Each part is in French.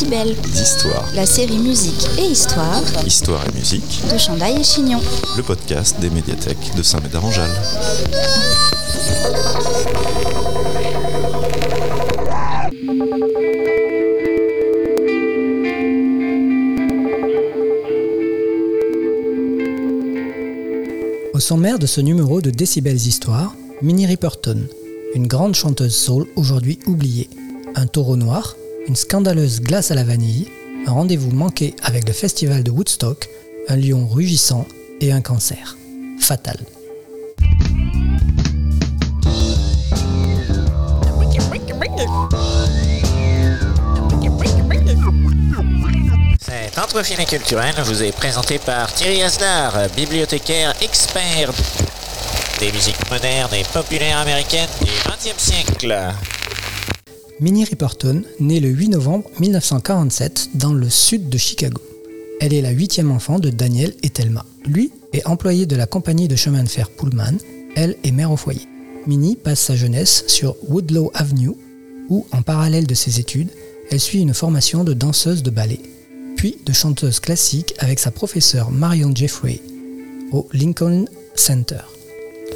Décibel. d'histoire. La série musique et histoire Histoire et musique, de Chandail et Chignon. le podcast des médiathèques de Saint-Médard-en-Jalles. Au sommaire de ce numéro de Décibels Histoire, Minnie Riperton, une grande chanteuse soul aujourd'hui oubliée, un taureau noir, une scandaleuse glace à la vanille, un rendez-vous manqué avec le festival de Woodstock, un lion rugissant et un cancer. Fatal. Cet entrefilet culturel vous est présenté par Thierry Asdar, bibliothécaire expert des musiques modernes et populaires américaines du XXe siècle. Minnie Riperton naît le 8 novembre 1947 dans le sud de Chicago. Elle est la huitième enfant de Daniel et Thelma. Lui est employé de la compagnie de chemin de fer Pullman. Elle est mère au foyer. Minnie passe sa jeunesse sur Woodlow Avenue, où, en parallèle de ses études, elle suit une formation de danseuse de ballet, puis de chanteuse classique avec sa professeure Marion Jeffrey au Lincoln Center.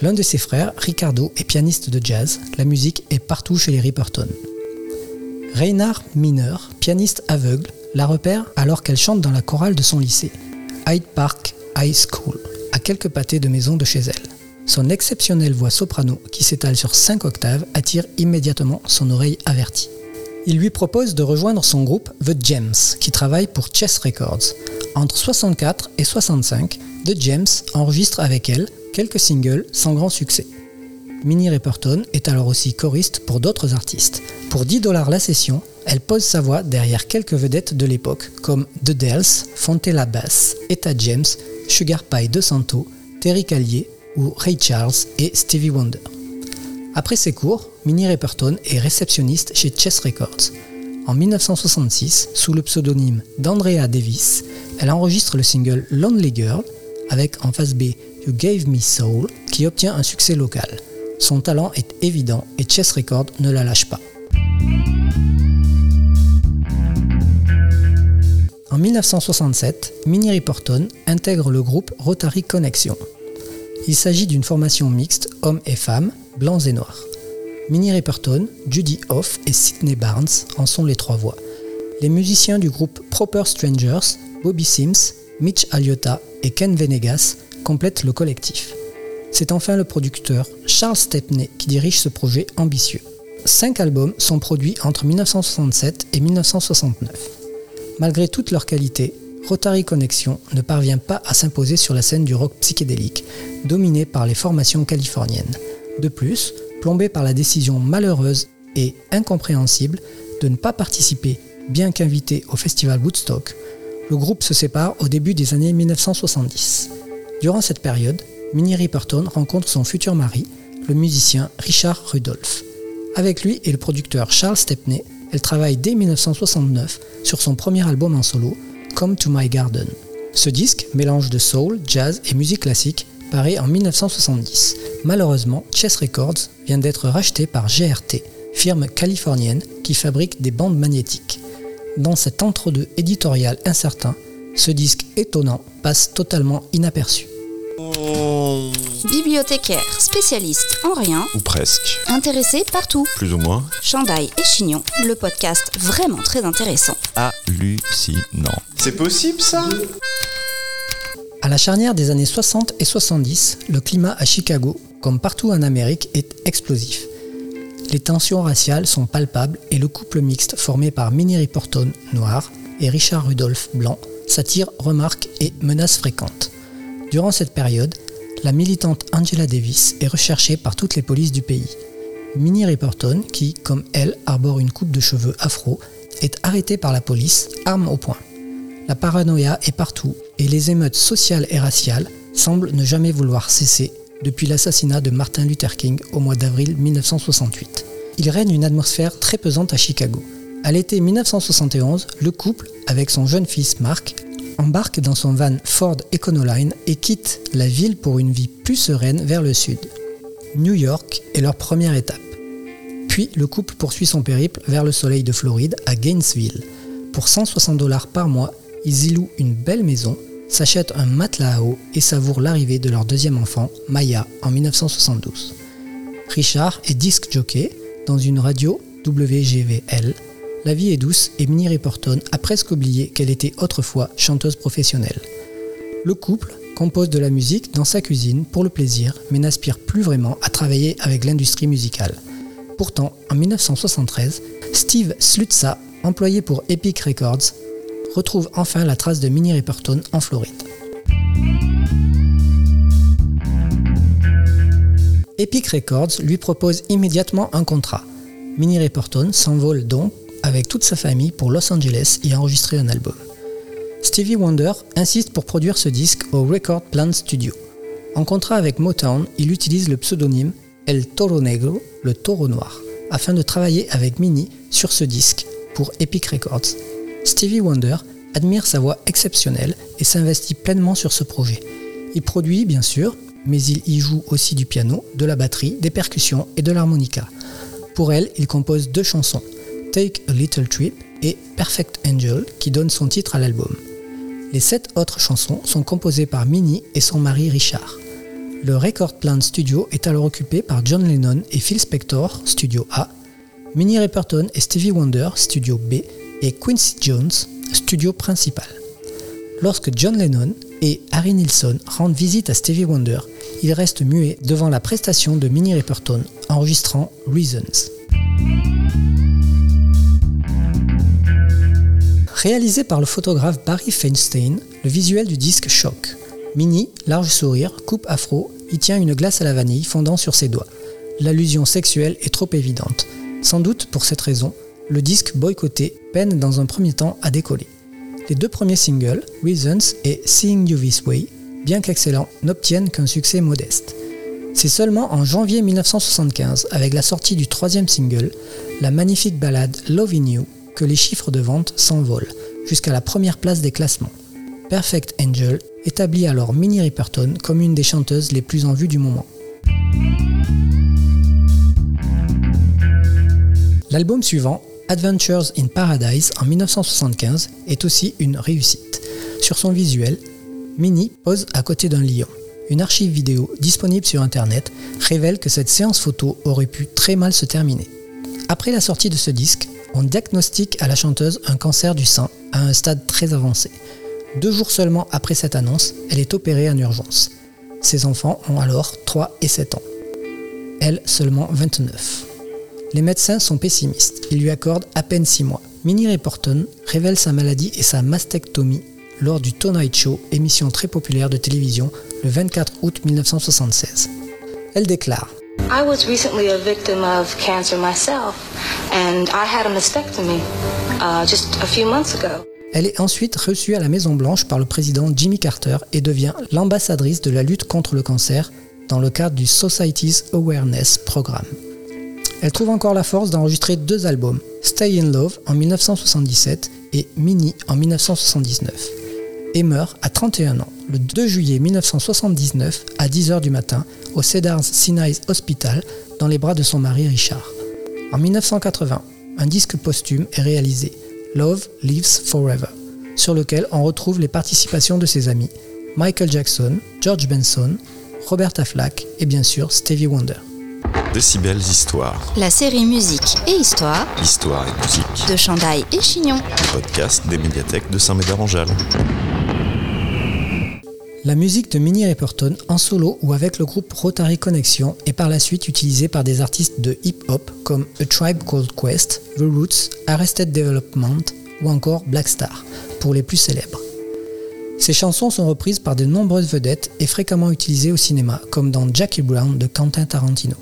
L'un de ses frères, Ricardo, est pianiste de jazz. La musique est partout chez les Riperton. Reynard Miner, pianiste aveugle, la repère alors qu'elle chante dans la chorale de son lycée, Hyde Park High School, à quelques pâtés de maison de chez elle. Son exceptionnelle voix soprano, qui s'étale sur 5 octaves, attire immédiatement son oreille avertie. Il lui propose de rejoindre son groupe The Gems, qui travaille pour Chess Records. Entre 64 et 65, The Gems enregistre avec elle quelques singles sans grand succès. Minnie Riperton est alors aussi choriste pour d'autres artistes. Pour 10 dollars la session, elle pose sa voix derrière quelques vedettes de l'époque comme The Dells, Fontella Bass, Etta James, Sugar Pie De Santo, Terry Callier ou Ray Charles et Stevie Wonder. Après ses cours, Minnie Riperton est réceptionniste chez Chess Records. En 1966, sous le pseudonyme d'Andrea Davis, elle enregistre le single Lonely Girl avec en face B You Gave Me Soul qui obtient un succès local. Son talent est évident et Chess Records ne la lâche pas. En 1967, Minnie Riperton intègre le groupe Rotary Connection. Il s'agit d'une formation mixte hommes et femmes, blancs et noirs. Minnie Riperton, Judy Hoff et Sidney Barnes en sont les trois voix. Les musiciens du groupe Proper Strangers, Bobby Sims, Mitch Aliotta et Ken Venegas complètent le collectif. C'est enfin le producteur Charles Stepney qui dirige ce projet ambitieux. Cinq albums sont produits entre 1967 et 1969. Malgré toute leur qualité, Rotary Connection ne parvient pas à s'imposer sur la scène du rock psychédélique, dominée par les formations californiennes. De plus, plombé par la décision malheureuse et incompréhensible de ne pas participer, bien qu'invité au festival Woodstock, le groupe se sépare au début des années 1970. Durant cette période, Minnie Riperton rencontre son futur mari, le musicien Richard Rudolph. Avec lui et le producteur Charles Stepney, elle travaille dès 1969 sur son premier album en solo, Come to My Garden. Ce disque, mélange de soul, jazz et musique classique, paraît en 1970. Malheureusement, Chess Records vient d'être racheté par GRT, firme californienne qui fabrique des bandes magnétiques. Dans cet entre-deux éditorial incertain, ce disque étonnant passe totalement inaperçu. Bibliothécaire, spécialiste en rien, Ou presque. intéressé partout. Plus ou moins Chandail et Chignon, le podcast vraiment très intéressant. hallucinant. C'est possible ça? À la charnière des années 60 et 70, le climat à Chicago, comme partout en Amérique, est explosif. Les tensions raciales sont palpables et le couple mixte formé par Minnie Riperton, noir, et Richard Rudolph, blanc, s'attire remarques et menaces fréquentes. Durant cette période, la militante Angela Davis est recherchée par toutes les polices du pays. Minnie Riperton, qui, comme elle, arbore une coupe de cheveux afro, est arrêtée par la police, arme au poing. La paranoïa est partout et les émeutes sociales et raciales semblent ne jamais vouloir cesser depuis l'assassinat de Martin Luther King au mois d'avril 1968. Il règne une atmosphère très pesante à Chicago. À l'été 1971, le couple, avec son jeune fils Mark, embarque dans son van Ford Econoline et quitte la ville pour une vie plus sereine vers le sud. New York est leur première étape. Puis le couple poursuit son périple vers le soleil de Floride à Gainesville. Pour 160 dollars par mois, ils y louent une belle maison, s'achètent un matelas à eau et savourent l'arrivée de leur deuxième enfant, Maya, en 1972. Richard est disque jockey dans une radio WGVL. La vie est douce et Minnie Riperton a presque oublié qu'elle était autrefois chanteuse professionnelle. Le couple compose de la musique dans sa cuisine pour le plaisir, mais n'aspire plus vraiment à travailler avec l'industrie musicale. Pourtant, en 1973, Steve Slutza, employé pour Epic Records, retrouve enfin la trace de Minnie Riperton en Floride. Epic Records lui propose immédiatement un contrat. Minnie Riperton s'envole donc avec toute sa famille pour Los Angeles y enregistrer un album. Stevie Wonder insiste pour produire ce disque au Record Plant Studio. En contrat avec Motown, il utilise le pseudonyme El Toro Negro, le taureau noir, afin de travailler avec Minnie sur ce disque pour Epic Records. Stevie Wonder admire sa voix exceptionnelle et s'investit pleinement sur ce projet. Il produit bien sûr, mais il y joue aussi du piano, de la batterie, des percussions et de l'harmonica. Pour elle, il compose deux chansons, Take a Little Trip et Perfect Angel, qui donne son titre à l'album. Les sept autres chansons sont composées par Minnie et son mari Richard. Le Record Plant Studio est alors occupé par John Lennon et Phil Spector, Studio A, Minnie Riperton et Stevie Wonder, Studio B, et Quincy Jones, studio principal. Lorsque John Lennon et Harry Nilsson rendent visite à Stevie Wonder, il reste muet devant la prestation de Minnie Riperton, enregistrant Reasons. Réalisé par le photographe Barry Feinstein, le visuel du disque choque. Minnie, large sourire, coupe afro, y tient une glace à la vanille fondant sur ses doigts. L'allusion sexuelle est trop évidente. Sans doute pour cette raison, le disque boycotté peine dans un premier temps à décoller. Les deux premiers singles, Reasons et Seeing You This Way, bien qu'excellents, n'obtiennent qu'un succès modeste. C'est seulement en janvier 1975, avec la sortie du troisième single, la magnifique ballade Loving You, que les chiffres de vente s'envolent, jusqu'à la première place des classements. Perfect Angel établit alors Minnie Riperton comme une des chanteuses les plus en vue du moment. L'album suivant, Adventures in Paradise en 1975, est aussi une réussite. Sur son visuel, Minnie pose à côté d'un lion. Une archive vidéo disponible sur Internet révèle que cette séance photo aurait pu très mal se terminer. Après la sortie de ce disque, on diagnostique à la chanteuse un cancer du sein à un stade très avancé. Deux jours seulement après cette annonce, elle est opérée en urgence. Ses enfants ont alors 3 et 7 ans. Elle seulement 29. Les médecins sont pessimistes. Ils lui accordent à peine 6 mois. Minnie Riperton révèle sa maladie et sa mastectomie lors du Tonight Show, émission très populaire de télévision, le 24 août 1976. Elle déclare I was recently a victim of cancer myself, and I had a mastectomy just a few months ago. Elle est ensuite reçue à la Maison Blanche par le président Jimmy Carter et devient l'ambassadrice de la lutte contre le cancer dans le cadre du Society's Awareness Programme. Elle trouve encore la force d'enregistrer deux albums, Stay in Love en 1977 et Mini en 1979, et meurt à 31 ans le 2 juillet 1979 à 10h du matin au Cedars Sinai Hospital dans les bras de son mari Richard. En 1980, un disque posthume est réalisé, Love Lives Forever, sur lequel on retrouve les participations de ses amis Michael Jackson, George Benson, Roberta Flack et bien sûr Stevie Wonder. Décibels Histoires. La série Musique et Histoire. Histoire et musique. De Chandaille et Chignon. Podcast des médiathèques de Saint-Médard-en-Jalles. La musique de Minnie Riperton en solo ou avec le groupe Rotary Connection est par la suite utilisée par des artistes de hip-hop comme A Tribe Called Quest, The Roots, Arrested Development ou encore Black Star, pour les plus célèbres. Ces chansons sont reprises par de nombreuses vedettes et fréquemment utilisées au cinéma, comme dans Jackie Brown de Quentin Tarantino.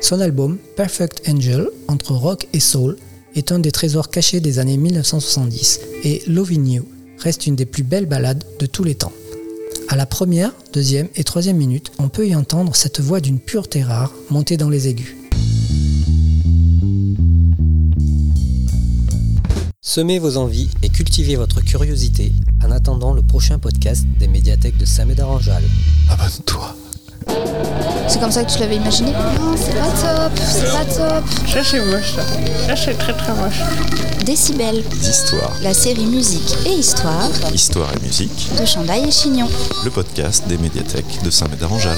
Son album Perfect Angel, entre rock et soul, est un des trésors cachés des années 1970 et Loving You reste une des plus belles ballades de tous les temps. À la première, deuxième et troisième minute, on peut y entendre cette voix d'une pureté rare montée dans les aigus. Semez vos envies et cultivez votre curiosité en attendant le prochain podcast des médiathèques de Saint-Médard-en-Jalles. Abonne-toi. C'est comme ça que tu l'avais imaginé? Non, c'est pas top, c'est pas top. Ça c'est moche ça. Ça c'est très très moche. Décibel, D'histoire, la série musique et histoire histoire et musique, de Chandail et Chignon. le podcast des médiathèques de Saint-Médard-en-Jalles.